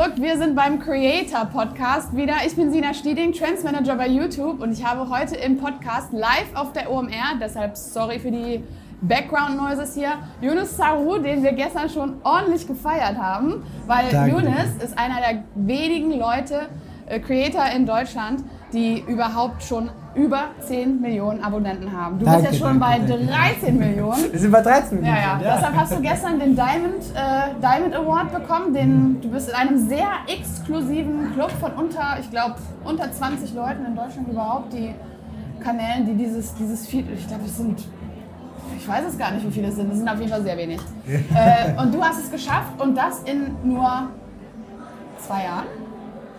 zurück. Wir sind beim Creator Podcast wieder. Ich bin Sina Stieding, Trends bei YouTube und ich habe heute im Podcast live auf der OMR, deshalb sorry für die Background Noises hier, Yunus Saru, den wir gestern schon ordentlich gefeiert haben, weil Danke. Yunus ist einer der wenigen Leute, äh, Creator in Deutschland, die überhaupt schon über 10 Millionen Abonnenten haben. Du danke, bist ja schon danke, bei 13 Millionen. Wir sind bei 13 Millionen. Ja, ja. ja. Deshalb hast du gestern den Diamond, äh, Diamond Award bekommen. Den, du bist in einem sehr exklusiven Club von unter, ich glaube, unter 20 Leuten in Deutschland überhaupt, die Kanälen, die dieses, dieses Feed, ich glaube, es sind ich weiß es gar nicht, wie viele es sind. Es sind auf jeden Fall sehr wenig. äh, und du hast es geschafft und das in nur zwei Jahren?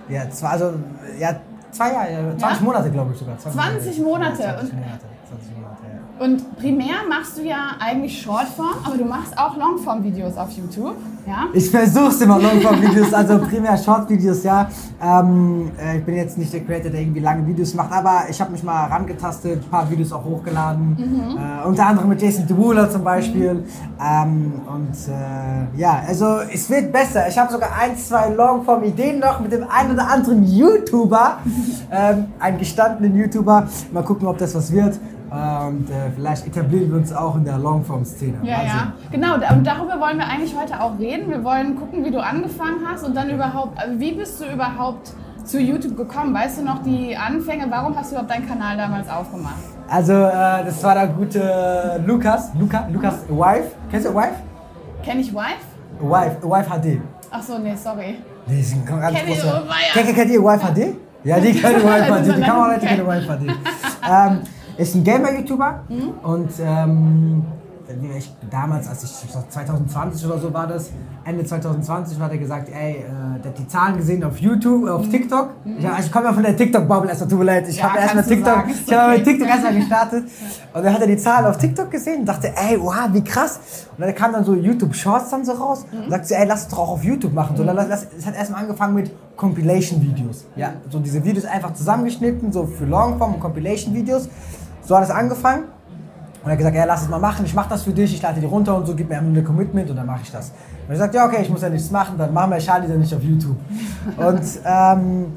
Ja, zwei, also, ja, zwei Jahre, 20 ja? Monate, glaube ich sogar. 20, 20 Monate. 20 Monate. 20 Monate, ja. Und primär machst du ja eigentlich Shortform, aber du machst auch Longform-Videos auf YouTube. Ja? Ich versuche es immer, Longform-Videos, also primär Short-Videos, ja. Ähm, äh, ich bin jetzt nicht der Creator, der irgendwie lange Videos macht, aber ich habe mich mal herangetastet, ein paar Videos auch hochgeladen. Mhm. Äh, unter anderem mit Jason Derulo zum Beispiel. Mhm. Ähm, und äh, ja, also es wird besser. Ich habe sogar ein, zwei Longform-Ideen noch mit dem einen oder anderen YouTuber, ähm, einen gestandenen YouTuber. Mal gucken, ob das was wird. Und äh, vielleicht etablieren wir uns auch in der Longform-Szene. Ja, also. ja, genau. Und darüber wollen wir eigentlich heute auch reden. Wir wollen gucken, wie du angefangen hast und dann überhaupt, also wie bist du überhaupt zu YouTube gekommen? Weißt du noch die Anfänge? Warum hast du überhaupt deinen Kanal damals aufgemacht? Also, äh, das war der gute Lukas, Luca, Lukas mhm. Wife. Kennst du Wife? Kenn ich Wife? Wife, Wife HD. Ach so, nee, sorry. Nee, ist ein ganz Kenn großer. Kennt, kennt ihr Wife HD? Ja, die kennen Wife HD. Die Kameraleute kennen Wife HD. ist ein Gamer-YouTuber mhm. und ähm, ich, damals, als ich 2020 oder so war das, Ende 2020 hat er gesagt, ey, äh, der hat die Zahlen gesehen auf YouTube, auf mhm. TikTok. Mhm. Ich, ich komme ja von der TikTok-Bubble erstmal, tut mir leid. Ich ja, habe erstmal TikTok, sagen, ich habe mit TikTok erstmal gestartet. Und dann hat er die Zahlen auf TikTok gesehen und dachte, ey, wow, wie krass. Und dann kam dann so YouTube-Shorts dann so raus mhm. und sagte, ey, lass es doch auch auf YouTube machen. So, dann, lass, es hat erstmal angefangen mit Compilation-Videos. Ja, so diese Videos einfach zusammengeschnitten, so für Longform und Compilation-Videos. So hat es angefangen. Und er hat gesagt, ja, lass es mal machen, ich mache das für dich, ich lade die runter und so, gib mir ein Commitment und dann mache ich das. Und er sagt, ja, okay, ich muss ja nichts machen, dann machen wir Charlie dann nicht auf YouTube. und ähm,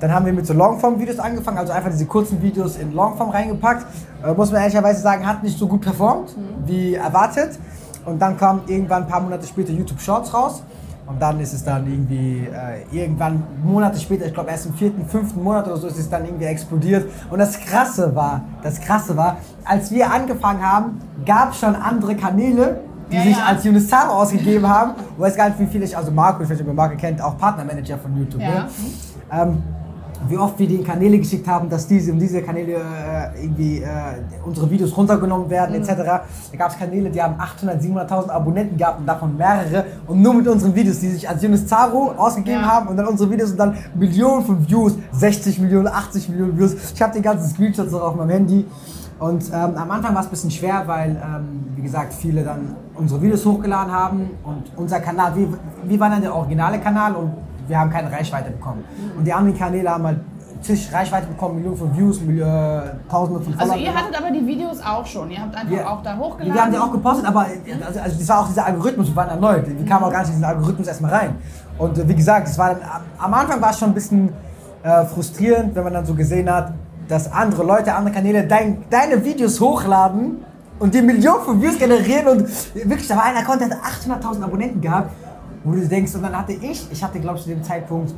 dann haben wir mit so Longform-Videos angefangen, also einfach diese kurzen Videos in Longform reingepackt. Äh, muss man ehrlicherweise sagen, hat nicht so gut performt, mhm. wie erwartet. Und dann kam irgendwann ein paar Monate später YouTube Shorts raus. Und dann ist es dann irgendwie, äh, irgendwann Monate später, ich glaube erst im vierten, fünften Monat oder so, ist es dann irgendwie explodiert. Und das Krasse war, das Krasse war, als wir angefangen haben, gab es schon andere Kanäle, die ja, sich ja. als Unisaro ausgegeben haben. Ich weiß gar nicht, wie viele ich, also Marco, ich weiß nicht, ob ihr Marco kennt, auch Partnermanager von YouTube. Ja. Ne? Ähm, wie oft wir den Kanäle geschickt haben, dass diese und diese Kanäle äh, irgendwie äh, unsere Videos runtergenommen werden mhm. etc. Da gab es Kanäle, die haben 800, 700.000 Abonnenten gehabt und davon mehrere und nur mit unseren Videos, die sich als Jonas Zaro ausgegeben ja. haben und dann unsere Videos und dann Millionen von Views, 60 Millionen, 80 Millionen Views. Ich habe die ganzen Screenshots auch auf meinem Handy. Und ähm, am Anfang war es ein bisschen schwer, weil, ähm, wie gesagt, viele dann unsere Videos hochgeladen haben und unser Kanal, wie, wie war dann der originale Kanal und wir haben keine Reichweite bekommen. Und die anderen Kanäle haben halt zig Reichweite bekommen, Millionen von Views, Millionen, Tausende von Followern. Also ihr hattet aber die Videos auch schon, ihr habt einfach ja. auch da hochgeladen. Wir haben die auch gepostet, aber also, also das war auch dieser Algorithmus, wir waren erneut, wir kamen auch gar nicht in diesen Algorithmus erstmal rein. Und äh, wie gesagt, das war dann, am Anfang war es schon ein bisschen äh, frustrierend, wenn man dann so gesehen hat, dass andere Leute, andere Kanäle dein, deine Videos hochladen und die Millionen von Views generieren und wirklich, da war einer, der hat 800.000 Abonnenten gehabt wo du denkst, und dann hatte ich, ich hatte glaube ich zu dem Zeitpunkt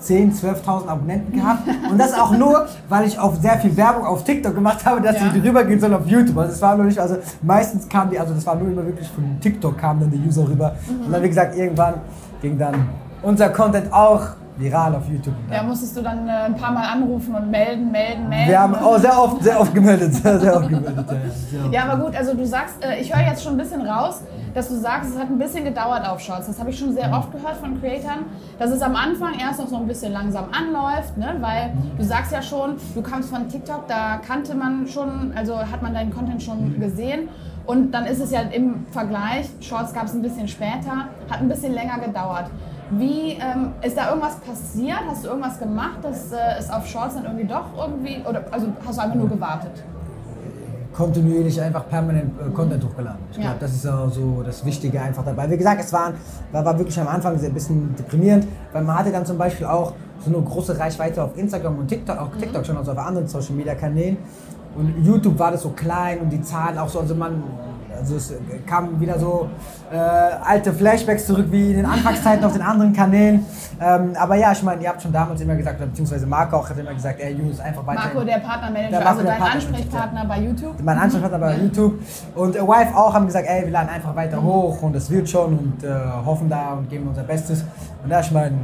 10.000, 12.000 Abonnenten gehabt. Und das auch nur, weil ich auf sehr viel Werbung auf TikTok gemacht habe, dass ja. die rübergehen sollen auf YouTube. Also das war nur nicht, also meistens kamen die, also das war nur immer wirklich von TikTok kamen dann die User rüber. Mhm. Und dann wie gesagt, irgendwann ging dann unser Content auch viral auf YouTube. Ja, musstest du dann äh, ein paar Mal anrufen und melden, melden, melden. Wir haben auch sehr oft, sehr oft gemeldet, sehr, sehr oft gemeldet. Ja, ja aber gut, also du sagst, äh, ich höre jetzt schon ein bisschen raus, dass du sagst, es hat ein bisschen gedauert auf Shorts. Das habe ich schon sehr oft gehört von Creatoren, dass es am Anfang erst noch so ein bisschen langsam anläuft, ne? weil du sagst ja schon, du kamst von TikTok, da kannte man schon, also hat man deinen Content schon gesehen. Und dann ist es ja im Vergleich, Shorts gab es ein bisschen später, hat ein bisschen länger gedauert. Wie ähm, ist da irgendwas passiert? Hast du irgendwas gemacht, dass äh, es auf Shorts dann irgendwie doch irgendwie oder also hast du einfach nur gewartet? kontinuierlich einfach permanent äh, Content hochgeladen. Ich glaube, ja. das ist auch so das Wichtige einfach dabei. Wie gesagt, es waren, war, war wirklich am Anfang ein bisschen deprimierend, weil man hatte dann zum Beispiel auch so eine große Reichweite auf Instagram und TikTok, auch TikTok mhm. schon, also auf anderen Social Media Kanälen. Und YouTube war das so klein und die Zahlen auch so, also man also es kamen wieder so äh, alte Flashbacks zurück wie in den Anfangszeiten auf den anderen Kanälen. Ähm, aber ja, ich meine, ihr habt schon damals immer gesagt, beziehungsweise Marco auch hat immer gesagt, ey Jungs, einfach weiter. Marco, der Partnermanager, der also dein Ansprechpartner bei YouTube. Mein Ansprechpartner bei YouTube. Und äh, Wife auch haben gesagt, ey, wir laden einfach weiter hoch und es wird schon und äh, hoffen da und geben unser Bestes. Und da, ich meine,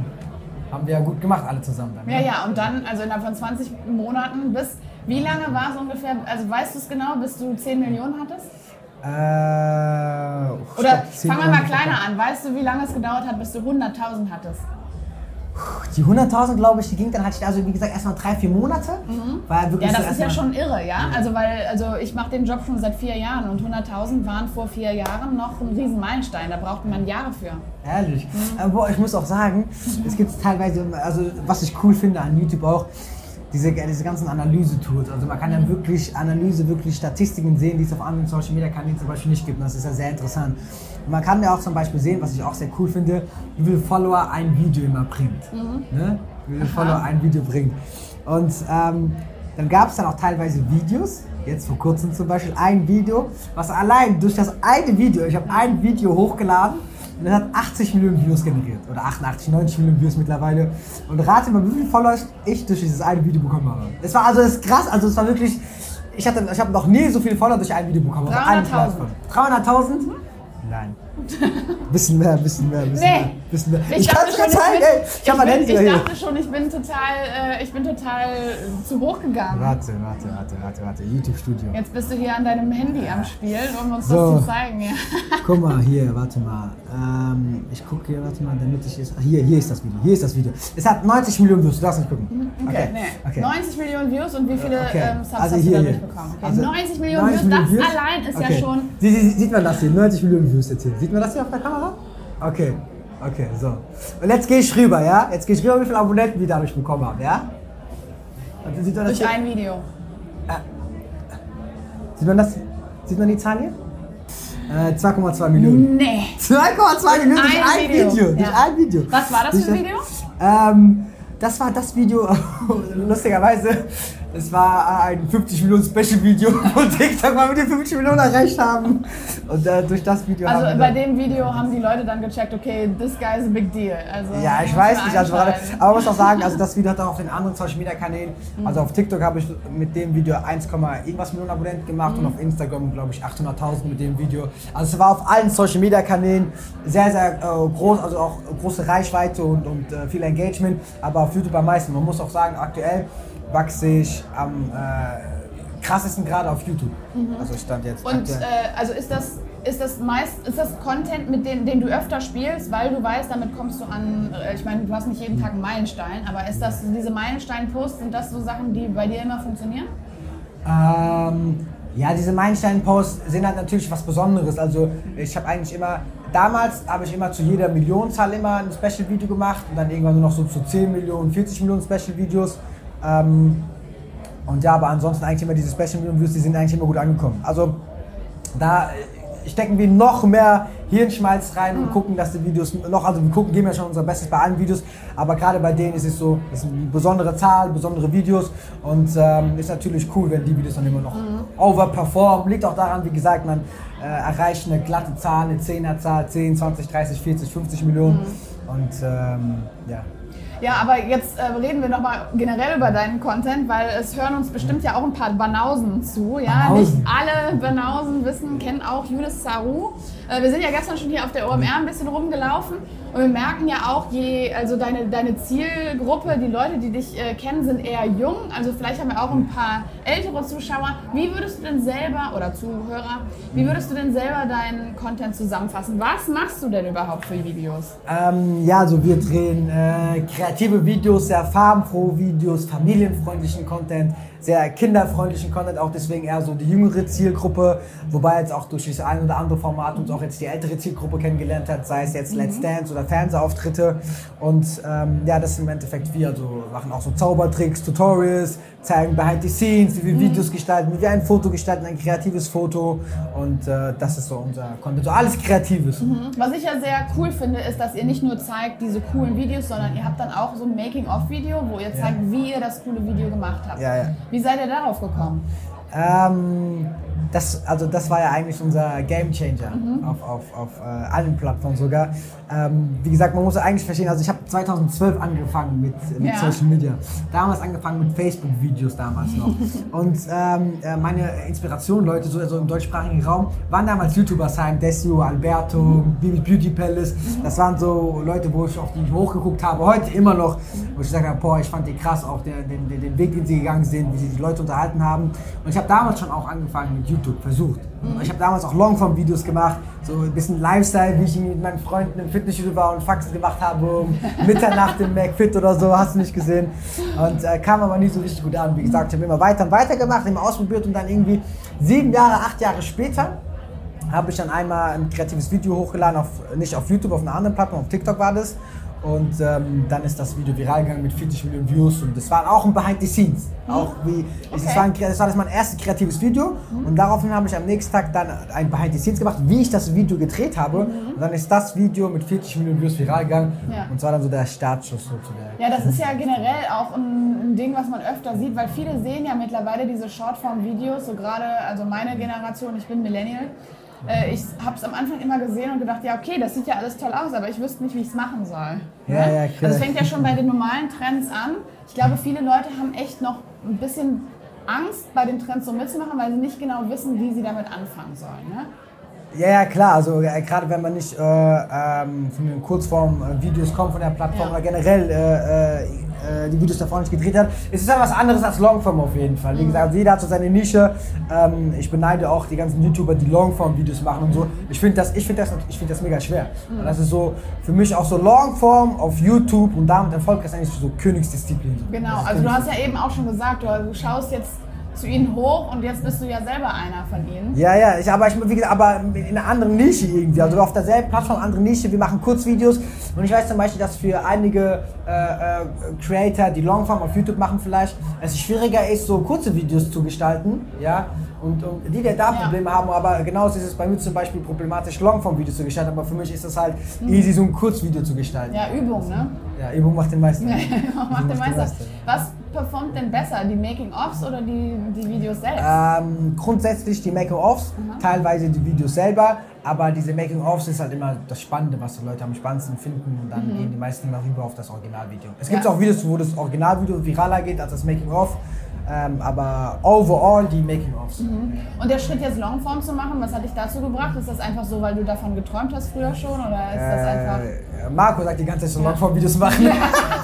haben wir ja gut gemacht, alle zusammen. Dann, ja, ne? ja, und dann, also innerhalb von 20 Monaten bis, wie lange war es ungefähr, also weißt du es genau, bis du 10 Millionen hattest? Äh, Oder fangen wir mal kleiner an. Weißt du, wie lange es gedauert hat, bis du 100.000 hattest? Die 100.000, glaube ich, die ging dann, hatte ich also wie gesagt erstmal drei, vier Monate. Mhm. War wirklich ja, das ist ja schon irre, ja. Also weil, also ich mache den Job schon seit vier Jahren und 100.000 waren vor vier Jahren noch ein riesen Meilenstein. Da brauchte man Jahre für. Ehrlich. Mhm. Aber ich muss auch sagen, es gibt teilweise, also was ich cool finde an YouTube auch, diese, diese ganzen Analyse-Tools. Also man kann ja wirklich Analyse, wirklich Statistiken sehen, die es auf anderen Social Media Kanälen zum Beispiel nicht gibt. Und das ist ja sehr interessant. Und man kann ja auch zum Beispiel sehen, was ich auch sehr cool finde, wie viele Follower ein Video immer bringt. Mhm. Ne? Wie viele Follower ein Video bringt. Und ähm, dann gab es dann auch teilweise Videos, jetzt vor kurzem zum Beispiel ein Video, was allein durch das eine Video, ich habe ein Video hochgeladen, und das hat 80 Millionen Views generiert. Oder 88, 90 Millionen Views mittlerweile. Und rate mal, wie viele Follower ich durch dieses eine Video bekommen habe. Es war also das krass, also es war wirklich. Ich, ich habe noch nie so viele Follower durch ein Video bekommen. 300.000. 300.000? Nein. Bisschen mehr, bisschen mehr, bisschen nee. mehr. Bisschen. Ich, ich kann es dir zeigen, ey. Ich, ich, bin, ich dachte schon, ich bin total, äh, ich bin total äh, zu hoch gegangen. Warte, warte, warte, warte, warte. YouTube-Studio. Jetzt bist du hier an deinem Handy am Spielen, um uns so. das zu zeigen. Ja. Guck mal, hier, warte mal. Ähm, ich gucke hier, warte mal, damit ich es. Hier, hier ist das Video. Hier ist das Video. Es hat 90 Millionen Views, du darfst nicht gucken. Mhm, okay, okay. Nee. okay. 90 Millionen Views und wie viele okay. ähm, Subs also hast hier, du dadurch bekommen? Okay. Also 90 Millionen 90 Views, Millionen das Views? allein ist ja schon. Sie, sie, sieht man das hier? 90 Millionen Views jetzt hier. Sieht man das hier auf der Kamera? Okay, okay, so. Und jetzt gehe ich rüber, ja? Jetzt gehe ich rüber, wie viele Abonnenten wir dadurch bekommen haben, ja? Und sieht man das Durch hier? ein Video. Äh, sieht man das? Sieht man die Zahl hier? Äh, 2,2 Millionen. Nee. 2,2 Millionen durch ein, ein Video. Video. Ja. Durch ein Video. Was war das für ein Video? Ähm, das war das Video, lustigerweise, es war ein 50 Millionen Special Video von TikTok, weil wir die 50 Millionen erreicht haben. Und äh, durch das Video Also bei dem Video haben die Leute dann gecheckt, okay, this guy is a big deal. Also, ja, ich weiß nicht, also, aber ich muss auch sagen, also das Video hat auch auf den anderen Social Media Kanälen, mhm. also auf TikTok habe ich mit dem Video 1, irgendwas Millionen Abonnenten gemacht mhm. und auf Instagram glaube ich 800.000 mit dem Video. Also es war auf allen Social Media Kanälen sehr, sehr äh, groß, also auch große Reichweite und, und äh, viel Engagement, aber auf YouTube am meisten. Man muss auch sagen, aktuell wachse ich am äh, krassesten gerade auf YouTube. Mhm. Also stand jetzt. Und äh, also ist das ist das meist ist das Content, mit dem, den du öfter spielst, weil du weißt, damit kommst du an. Äh, ich meine, du hast nicht jeden Tag einen Meilenstein, aber ist das diese Meilenstein-Posts sind das so Sachen, die bei dir immer funktionieren? Ähm, ja, diese Meilenstein-Posts sind halt natürlich was Besonderes. Also ich habe eigentlich immer damals habe ich immer zu jeder Millionenzahl immer ein Special-Video gemacht und dann irgendwann nur noch so zu 10 Millionen, 40 Millionen Special-Videos. Ähm, und ja, aber ansonsten eigentlich immer diese Special Million Views, die sind eigentlich immer gut angekommen. Also da stecken wir noch mehr Hirnschmalz rein und gucken, dass die Videos noch, also wir gucken, geben ja schon unser Bestes bei allen Videos, aber gerade bei denen ist es so, das ist eine besondere Zahl, besondere Videos und ähm, ist natürlich cool, wenn die Videos dann immer noch mhm. overperformen. Liegt auch daran, wie gesagt, man äh, erreicht eine glatte Zahl, eine 10er Zahl, 10, 20, 30, 40, 50 Millionen mhm. und ähm, ja. Ja, aber jetzt äh, reden wir nochmal generell über deinen Content, weil es hören uns bestimmt ja auch ein paar Banausen zu. Ja? Banausen. Nicht alle Banausen wissen, kennen auch Judith Saru. Äh, wir sind ja gestern schon hier auf der OMR ein bisschen rumgelaufen und wir merken ja auch, je, also deine, deine Zielgruppe, die Leute, die dich äh, kennen, sind eher jung. Also vielleicht haben wir auch ein paar ältere Zuschauer. Wie würdest du denn selber, oder Zuhörer, wie würdest du denn selber deinen Content zusammenfassen? Was machst du denn überhaupt für Videos? Ähm, ja, also wir drehen äh, kreative Videos, sehr farbenfrohe Videos, familienfreundlichen Content, sehr kinderfreundlichen Content, auch deswegen eher so die jüngere Zielgruppe, wobei jetzt auch durch das ein oder andere Format uns auch jetzt die ältere Zielgruppe kennengelernt hat, sei es jetzt Let's Dance oder Fernsehauftritte. Und ähm, ja, das sind im Endeffekt wir, also machen auch so Zaubertricks, Tutorials, zeigen Behind the Scenes, wie wir Videos gestalten, wie wir ein Foto gestalten, ein kreatives Foto. Und äh, das ist so unser Content, so alles Kreatives. Mhm. Was ich ja sehr cool finde, ist, dass ihr nicht nur zeigt diese coolen Videos, sondern ihr habt dann auch so ein Making-of-Video, wo ihr zeigt, ja. wie ihr das coole Video gemacht habt. Ja, ja. Wie seid ihr darauf gekommen? Ähm, das, also das war ja eigentlich unser Game Changer mhm. auf, auf, auf äh, allen Plattformen sogar. Ähm, wie gesagt, man muss eigentlich verstehen, also ich habe 2012 angefangen mit, mit ja. Social Media. Damals angefangen mit Facebook-Videos damals noch. Und ähm, äh, meine Inspiration, Leute, so also im deutschsprachigen Raum, waren damals YouTuber sein, Desio, Alberto, mhm. Bibi Beauty Palace. Mhm. Das waren so Leute, wo ich auf die ich hochgeguckt habe, heute immer noch, wo ich gesagt habe, boah, ich fand die krass, auch den, den, den Weg, den sie gegangen sind, wie sie die Leute unterhalten haben. Und ich habe damals schon auch angefangen mit YouTube, versucht. Mhm. Ich habe damals auch Longform-Videos gemacht, so ein bisschen Lifestyle, wie ich mit meinen Freunden im Fitnessstudio war und Faxen gemacht habe um Mitternacht im McFit oder so, hast du nicht gesehen. Und äh, kam aber nie so richtig gut an. Wie gesagt, ich habe immer weiter und weiter gemacht, immer ausprobiert und dann irgendwie sieben Jahre, acht Jahre später habe ich dann einmal ein kreatives Video hochgeladen, auf, nicht auf YouTube, auf einer anderen Plattform, auf TikTok war das. Und ähm, dann ist das Video viral gegangen mit 40 Millionen Views und das war auch ein Behind the Scenes. Mhm. Auch wie, okay. das, war ein, das war das mein erstes kreatives Video mhm. und daraufhin habe ich am nächsten Tag dann ein Behind the Scenes gemacht, wie ich das Video gedreht habe. Mhm. Und dann ist das Video mit 40 Millionen Views viral gegangen ja. und zwar dann so der Startschuss so zu der. Ja, das ist ja generell auch ein, ein Ding, was man öfter sieht, weil viele sehen ja mittlerweile diese Shortform-Videos, so gerade, also meine Generation, ich bin Millennial, äh, ich habe es am Anfang immer gesehen und gedacht, ja okay, das sieht ja alles toll aus, aber ich wüsste nicht, wie ich es machen soll. Ja, ja, klar. Also es fängt ja schon bei den normalen Trends an. Ich glaube, viele Leute haben echt noch ein bisschen Angst, bei den Trends so mitzumachen, weil sie nicht genau wissen, wie sie damit anfangen sollen. Ne? Ja, ja, klar. Also äh, gerade wenn man nicht äh, ähm, von den Kurzform-Videos kommt, von der Plattform ja. oder generell äh, äh die Videos davor nicht gedreht hat. Es ist ja was anderes als Longform auf jeden Fall. Wie gesagt, jeder hat so seine Nische. Ähm, ich beneide auch die ganzen YouTuber, die Longform-Videos machen und so. Ich finde das, find das, find das mega schwer. Mhm. Das ist so für mich auch so Longform auf YouTube und damit erfolgreich ist eigentlich so Königsdisziplin. Genau, also du hast ja eben auch schon gesagt, du schaust jetzt zu ihnen hoch und jetzt bist du ja selber einer von ihnen. Ja, ja, ich, aber ich wie gesagt, aber in einer anderen Nische irgendwie. Also auf derselben Plattform, andere Nische. Wir machen Kurzvideos und ich weiß zum Beispiel, dass für einige äh, äh, Creator, die Longform auf YouTube machen vielleicht, es schwieriger ist, so kurze Videos zu gestalten, ja. Und, und die, die da Probleme ja. haben, aber genauso ist es bei mir zum Beispiel problematisch, Longform-Videos zu gestalten, aber für mich ist es halt mhm. easy, so ein Kurzvideo zu gestalten. Ja, Übung, ne? Ja, Übung macht den Meister. Ja, macht den Meister. Was performt denn besser, die Making-ofs oder die, die Videos selbst? Ähm, grundsätzlich die Making-ofs, teilweise die Videos selber, aber diese Making-ofs ist halt immer das Spannende, was die Leute am spannendsten finden und dann mhm. gehen die meisten immer rüber auf das Originalvideo. Es gibt ja. auch Videos, wo das Originalvideo viraler geht als das Making-of. Ähm, aber overall die Making-ofs. Mhm. Und der Schritt jetzt Longform zu machen, was hat dich dazu gebracht? Ist das einfach so, weil du davon geträumt hast früher schon oder ist das äh, einfach... Marco sagt die ganze Zeit so Longform-Videos machen. Der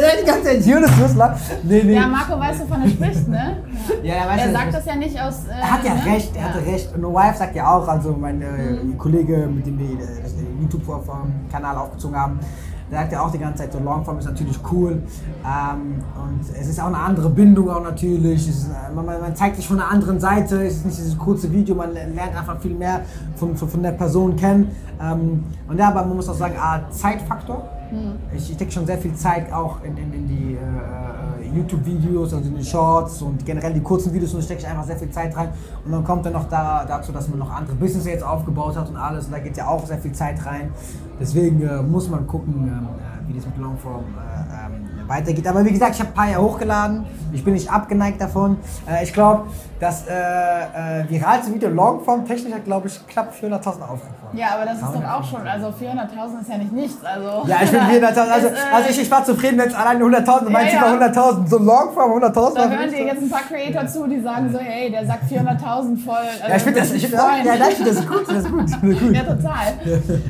die ganze Zeit Jonas Rüssler. Nee, nee. Ja, Marco weiß, wovon er spricht, ne? Ja, er weiß Er sagt das ja nicht aus... Äh, er hat ja ne? recht, er ja. hatte recht. Und No Wife sagt ja auch, also mein äh, mhm. Kollege, mit dem wir den YouTube-Kanal aufgezogen haben, der sagt ja auch die ganze Zeit, so Longform ist natürlich cool. Ähm, und es ist auch eine andere Bindung auch natürlich. Ist, äh, man, man, zeigt sich von einer anderen Seite. Es ist nicht dieses kurze Video, man lernt einfach viel mehr von, von, von der Person kennen. Ähm, und ja, aber man muss auch sagen, ah, Zeitfaktor. Mhm. Ich, ich denke schon sehr viel Zeit auch in, in, in die äh, äh, YouTube-Videos, also in die Shorts und generell die kurzen Videos und stecke ich einfach sehr viel Zeit rein. Und dann kommt dann noch da, dazu, dass man noch andere Business jetzt aufgebaut hat und alles und da geht ja auch sehr viel Zeit rein. Deswegen äh, muss man gucken, ähm, äh, wie das mit Longform äh, ähm, weitergeht. Aber wie gesagt, ich habe ein paar Jahre hochgeladen. Ich bin nicht abgeneigt davon. Äh, ich glaube, das äh, viralste Video Longform technisch hat, glaube ich, knapp 400.000 Aufrufe. Ja, aber das ist doch auch schon, also 400.000 ist ja nicht nichts. Also. Ja, ich bin 400.000, also, also ich, ich war zufrieden, wenn es alleine 100.000, meinst ja, ja. 100.000, so Longform 100.000. Da hören dir jetzt ein paar Creator zu, die sagen so, hey, der sagt 400.000 voll. Also ja, ich finde das, ich find, ja, das, das ist gut, das ist gut. Das ist gut. Ja, total.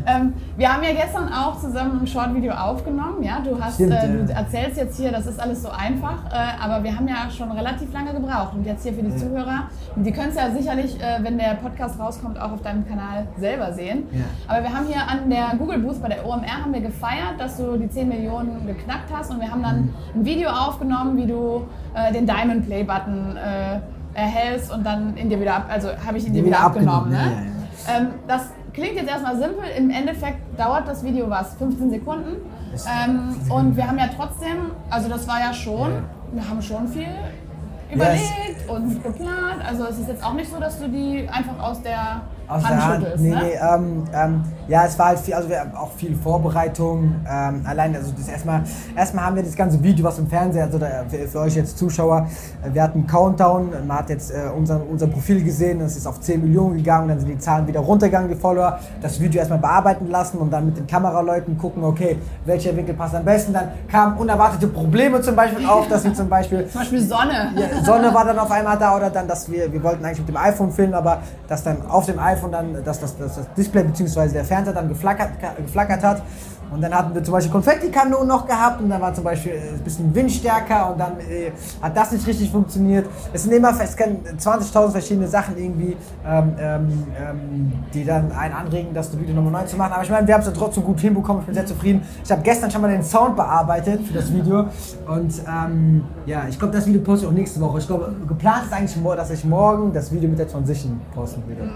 ähm, wir haben ja gestern auch zusammen ein Short-Video aufgenommen, ja, du hast Stimmt, äh, du erzählst jetzt hier, das ist alles so einfach, äh, aber wir haben ja schon relativ lange gebraucht. Und jetzt hier für die Zuhörer, die können es ja sicherlich, äh, wenn der Podcast rauskommt, auch auf deinem Kanal selber sehen. Ja. Aber wir haben hier an der Google Booth bei der OMR haben wir gefeiert, dass du die 10 Millionen geknackt hast und wir haben dann mhm. ein Video aufgenommen, wie du äh, den Diamond Play Button äh, erhältst und dann in dir wieder ab, also habe ich in dir wieder, wieder abgenommen. abgenommen ne? ja. Ähm, das klingt jetzt erstmal simpel, im Endeffekt dauert das Video was? 15 Sekunden. Ähm, und wir haben ja trotzdem, also das war ja schon, wir haben schon viel überlegt yes. und geplant. Also es ist jetzt auch nicht so, dass du die einfach aus der aus der Hand. Nee, ne? nee, ähm, ähm, ja, es war halt viel, also wir haben auch viel Vorbereitung. Ähm, allein, also das erstmal, erstmal haben wir das ganze Video, was im Fernsehen, also da, für, für, euch jetzt Zuschauer, äh, wir hatten einen Countdown, man hat jetzt äh, unser, unser Profil gesehen, das ist auf 10 Millionen gegangen, dann sind die Zahlen wieder runtergegangen, die Follower. Das Video erstmal bearbeiten lassen und dann mit den Kameraleuten gucken, okay, welcher Winkel passt am besten. Dann kamen unerwartete Probleme zum Beispiel auf, dass wir zum Beispiel. zum Beispiel Sonne. Ja, Sonne war dann auf einmal da oder dann, dass wir, wir wollten eigentlich mit dem iPhone filmen, aber dass dann auf dem iPhone iPhone dann, dass das, das, das Display bzw. der Fernseher dann geflackert, geflackert hat. Und dann hatten wir zum Beispiel Konfettikanonen noch gehabt und dann war zum Beispiel ein bisschen windstärker und dann äh, hat das nicht richtig funktioniert. Es sind immer es 20.000 verschiedene Sachen irgendwie, ähm, ähm, ähm, die dann einen anregen, das Video Nummer 9 zu machen. Aber ich meine, wir haben es ja trotzdem gut hinbekommen. Ich bin sehr zufrieden. Ich habe gestern schon mal den Sound bearbeitet für das Video und ähm, ja, ich glaube, das Video poste ich auch nächste Woche. Ich glaube, geplant ist eigentlich, dass ich morgen das Video mit der Transition posten würde.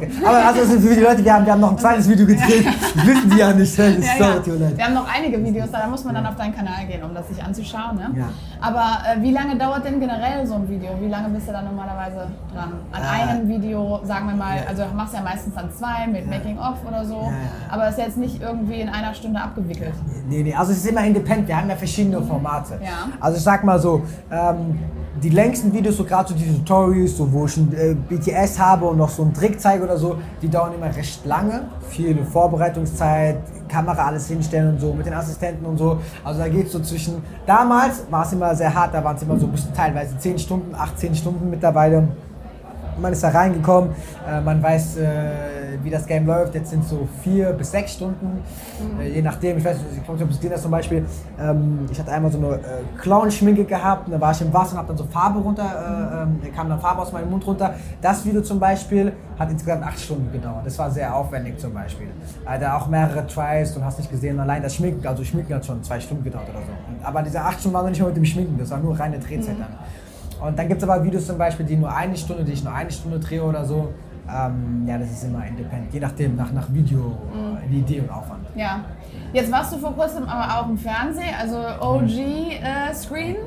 Okay. Aber also für die Leute, wir haben, wir haben noch ein zweites Video gedreht. Wissen die ja nicht. Das ja, ja. Wir haben noch einige Videos, da muss man dann auf deinen Kanal gehen, um das sich anzuschauen. Ne? Ja. Aber äh, wie lange dauert denn generell so ein Video? Wie lange bist du da normalerweise dran? An äh, einem Video, sagen wir mal, also machst du ja meistens dann zwei mit Making of oder so. Aber ist jetzt nicht irgendwie in einer Stunde abgewickelt. Nee, nee, also es ist immer independent. Wir haben ja verschiedene Formate. Also ich sag mal so, ähm, die längsten Videos, so gerade so die Tutorials, so wo ich ein äh, BTS habe und noch so einen Trick zeige oder so, die dauern immer recht lange. Viel Vorbereitungszeit, Kamera alles hinstellen und so mit den Assistenten und so. Also da geht es so zwischen. Damals war es immer sehr hart, da waren es immer so bis teilweise 10 Stunden, 18 Stunden mittlerweile. Man ist da reingekommen, äh, man weiß. Äh, wie das Game läuft. Jetzt sind es so vier bis sechs Stunden, mhm. äh, je nachdem. Ich weiß nicht, ich glaube, gesehen hast zum Beispiel. Ähm, ich hatte einmal so eine äh, Clown-Schminke gehabt, und da war ich im Wasser und habe dann so Farbe runter, äh, mhm. äh, kam dann Farbe aus meinem Mund runter. Das Video zum Beispiel hat insgesamt acht Stunden gedauert. Das war sehr aufwendig zum Beispiel. Da auch mehrere Tries und hast nicht gesehen, allein das Schminken, also Schminken hat schon zwei Stunden gedauert oder so. Aber diese acht Stunden waren noch nicht mal mit dem Schminken, das war nur reine Drehzeit mhm. dann. Und dann gibt es aber Videos zum Beispiel, die nur eine Stunde, die ich nur eine Stunde drehe oder so. Ähm, ja, das ist immer independent, je nachdem, nach, nach Video, mhm. äh, Idee und Aufwand. Ja. Jetzt warst du vor kurzem aber auch im Fernsehen, also OG-Screen. Äh,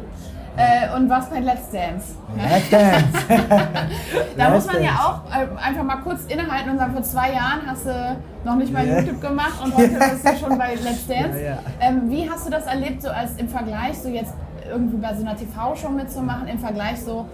äh, und warst bei Let's Dance. Let's Dance. da Let's muss man Dance. ja auch äh, einfach mal kurz innehalten und sagen, vor zwei Jahren hast du noch nicht mal yeah. YouTube gemacht und heute bist du schon bei Let's Dance. Ja, ja. Ähm, wie hast du das erlebt, so als im Vergleich, so jetzt irgendwie bei so einer TV-Show mitzumachen, im Vergleich so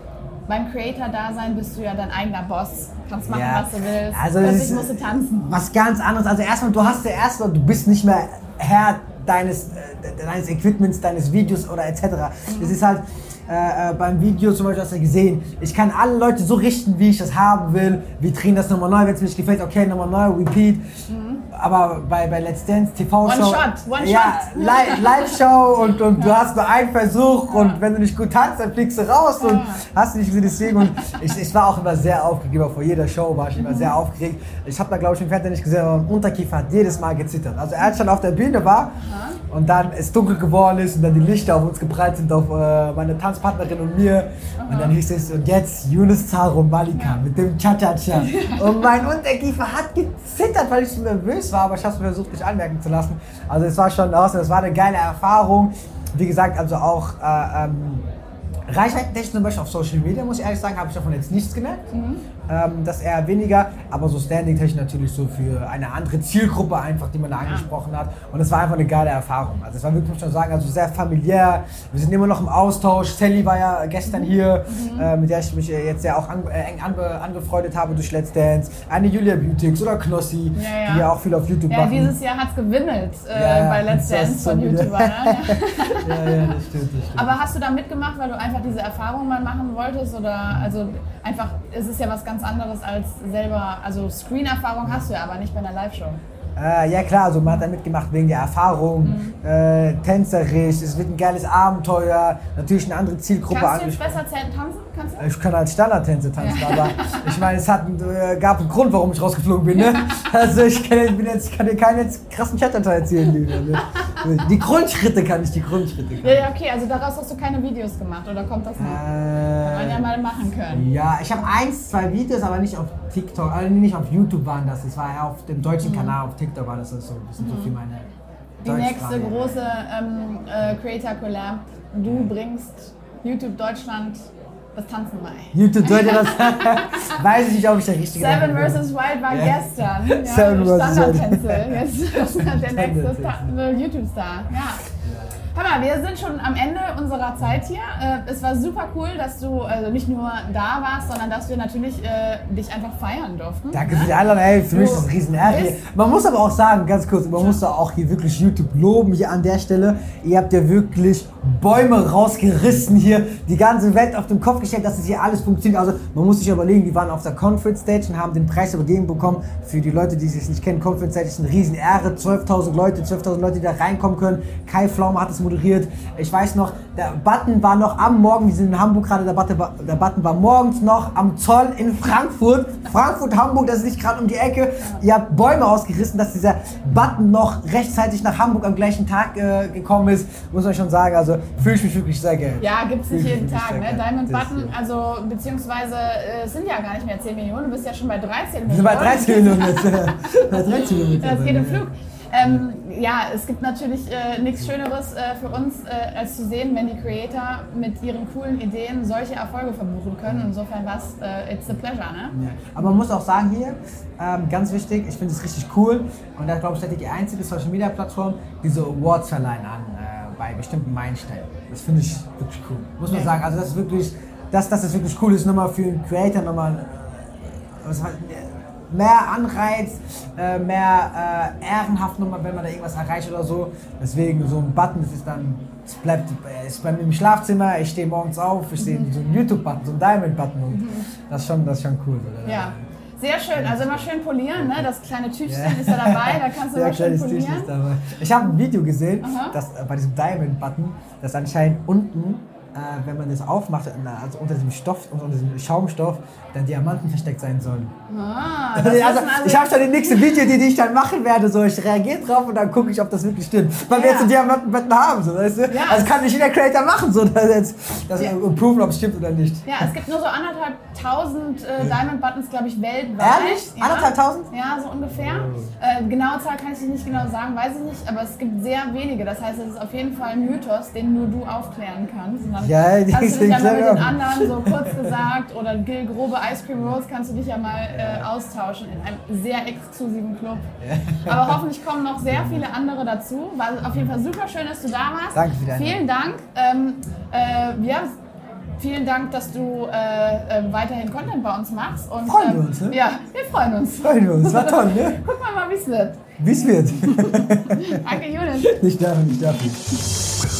beim Creator-Dasein bist du ja dein eigener Boss. Kannst machen, ja. was du willst. Also Plötzlich musst du tanzen. Was ganz anderes. Also erstmal, du hast ja erstmal, du bist nicht mehr Herr deines, äh, deines Equipments, deines Videos oder etc. Mhm. Das ist halt äh, äh, beim Video zum Beispiel hast du gesehen, ich kann alle Leute so richten, wie ich das haben will. Wir drehen das nochmal neu, wenn es mir nicht gefällt, okay, nochmal neu, repeat. Mhm aber bei, bei Let's Dance TV-Show. One Shot, One ja, Shot. Live-Show und, und du hast nur einen Versuch ja. und wenn du nicht gut tanzt, dann fliegst du raus und hast du nicht gesehen. Deswegen und ich, ich war auch immer sehr aufgeregt, vor jeder Show war ich immer sehr aufgeregt. Ich habe da glaube ich im Fernsehen nicht gesehen, aber mein Unterkiefer hat jedes Mal gezittert. Also er schon auf der Bühne war und dann es dunkel geworden ist und dann die Lichter auf uns gebreitet sind, auf äh, meine Tanzpartnerin und mir. Und dann hieß es, und jetzt Yunus und Malika mit dem Cha-Cha-Cha. Und mein Unterkiefer hat gezittert, weil ich so nervös war, aber ich habe es versucht, nicht anmerken zu lassen. Also es war schon awesome, es war eine geile Erfahrung. Wie gesagt, also auch äh, ähm, Reichweitentechnisch zum Beispiel auf Social Media, muss ich ehrlich sagen, habe ich davon jetzt nichts gemerkt. Mhm ähm, das eher weniger, aber so Standing-technisch natürlich so für eine andere Zielgruppe einfach, die man da angesprochen hat. Und es war einfach eine geile Erfahrung. Also es war wirklich, muss man sagen, also sehr familiär. Wir sind immer noch im Austausch. Sally war ja gestern hier, mhm. äh, mit der ich mich jetzt ja auch an, äh, eng anbe, angefreundet habe durch Let's Dance. Eine Julia Beautix oder Knossi, ja, ja. die ja auch viel auf YouTube ja, machen. Ja, dieses Jahr hat es gewimmelt äh, bei Let's Dance von YouTubern. Ne? ja, ja, das stimmt, das stimmt. Aber hast du da mitgemacht, weil du einfach diese Erfahrung mal machen wolltest? Oder also einfach, es ist ja was ganz anderes als selber, also Screen-Erfahrung hast du ja, aber nicht bei einer Live-Show. Äh, ja klar, also man hat da mitgemacht wegen der Erfahrung, mhm. äh, tänzerisch, es wird ein geiles Abenteuer, natürlich eine andere Zielgruppe Kannst du jetzt besser tanzen? Kannst du? Ich kann als Standardtänze tanzen, ja. aber ich meine, es hat, äh, gab einen Grund, warum ich rausgeflogen bin. Ne? Also ich kann, bin jetzt, kann dir keinen jetzt krassen Chatterteil erzählen. Also, die Grundschritte kann ich, die Grundschritte kann Ja, ja, okay, also daraus hast du keine Videos gemacht oder kommt das noch? Äh, Kann man ja mal machen können. Ja, ich habe eins, zwei Videos, aber nicht auf TikTok, also nicht auf YouTube waren das. Das war ja auf dem deutschen mhm. Kanal, auf TikTok war das so. Das sind mhm. so viel meine. Die nächste große ähm, äh, Creator Collab. Du bringst YouTube Deutschland das Tanzen bei. YouTube Deutschland, das weiß ich nicht, ob ich der richtige bin. Seven vs. Wild war yeah. gestern. Ja, Seven vs. Wild. Jetzt ist der nächste YouTube-Star. Ja. Mal, wir sind schon am Ende unserer Zeit hier. Äh, es war super cool, dass du also nicht nur da warst, sondern dass wir natürlich äh, dich einfach feiern durften. Danke für die Einladung, ey, für du mich ist das ein riesen Ehre. Man muss aber auch sagen, ganz kurz, man muss da auch hier wirklich YouTube loben, hier an der Stelle. Ihr habt ja wirklich Bäume rausgerissen hier, die ganze Welt auf den Kopf gestellt, dass es hier alles funktioniert. Also man muss sich überlegen, die waren auf der Conference Stage und haben den Preis übergeben bekommen. Für die Leute, die es nicht kennen, Conference Stage ist eine riesen Ehre. 12.000 Leute, 12.000 Leute, die da reinkommen können. Kai Pflaume hat es moderiert. Ich weiß noch, der Button war noch am Morgen, wir sind in Hamburg gerade, der Button, war, der Button war morgens noch am Zoll in Frankfurt. Frankfurt, Hamburg, das ist nicht gerade um die Ecke. Ihr habt Bäume ausgerissen, dass dieser Button noch rechtzeitig nach Hamburg am gleichen Tag äh, gekommen ist. Muss man schon sagen, also fühle ich mich wirklich sehr geil. Ja, gibt es nicht jeden Tag, ne? Diamond Button, also beziehungsweise äh, sind ja gar nicht mehr 10 Millionen, du bist ja schon bei 13 Millionen. Wir sind bei 13 Millionen jetzt. bei 13 Millionen. Das geht im Flug. Ähm, ja, es gibt natürlich äh, nichts Schöneres äh, für uns, äh, als zu sehen, wenn die Creator mit ihren coolen Ideen solche Erfolge verbuchen können. Insofern war es äh, it's a pleasure, ne? Ja. Aber man muss auch sagen hier, ähm, ganz wichtig, ich finde es richtig cool und da glaube ich, seid ihr die einzige Social Media Plattform, die so Awards verleihen an äh, bei bestimmten Meilensteinen. Das finde ich wirklich cool. Muss man ja. sagen. Also das ist wirklich, dass das ist wirklich cool ist, nochmal für einen Creator nochmal äh, was, mehr Anreiz, äh, mehr äh, ehrenhaft nochmal, wenn man da irgendwas erreicht oder so. Deswegen so ein Button, das ist dann, es bleibt, ist bei mir im Schlafzimmer, ich stehe morgens auf, ich sehe mhm. so einen YouTube-Button, so einen Diamond-Button und mhm. das, ist schon, das ist schon cool. Oder? Ja. Sehr schön, also immer schön polieren, ne? das kleine Tüchchen ja. ist da dabei, da kannst du ja, immer schön polieren. Ich habe ein Video gesehen, dass äh, bei diesem Diamond-Button, dass anscheinend unten äh, wenn man das aufmacht, also unter diesem Stoff, unter diesem Schaumstoff, dann Diamanten versteckt sein sollen. Ah, also, also, ich habe schon die nächste Video, die, die ich dann machen werde, so ich reagiere drauf und dann gucke ich, ob das wirklich stimmt. Weil ja. wir jetzt einen Diamantenbetten haben, so, weißt du? Ja. Also kann nicht jeder Creator machen, so das, jetzt, das ja. proven, ob es stimmt oder nicht. Ja, es gibt nur so anderthalb tausend äh, Diamond Buttons, glaube ich, weltweit. Ehrlich? Ja. Anderthalb tausend? Ja, so ungefähr. Oh. Äh, genaue Zahl kann ich nicht genau sagen, weiß ich nicht, aber es gibt sehr wenige. Das heißt, es ist auf jeden Fall ein Mythos, den nur du aufklären kannst. Ja, die hast du dich ja mal mit den anderen so kurz gesagt oder Gil Grobe Ice Cream Rolls kannst du dich ja mal äh, austauschen in einem sehr exklusiven Club. Ja. Aber hoffentlich kommen noch sehr viele andere dazu. War auf jeden Fall super schön, dass du da warst. Danke für deine Vielen Dank. Ähm, äh, ja, vielen Dank, dass du äh, äh, weiterhin Content bei uns machst. Und, freuen wir ähm, uns, ne? Ja, wir freuen uns. Freuen wir uns, war toll, ne? Guck mal, mal wie es wird. Wie es wird. Danke, Julian. Nicht dafür, nicht dafür.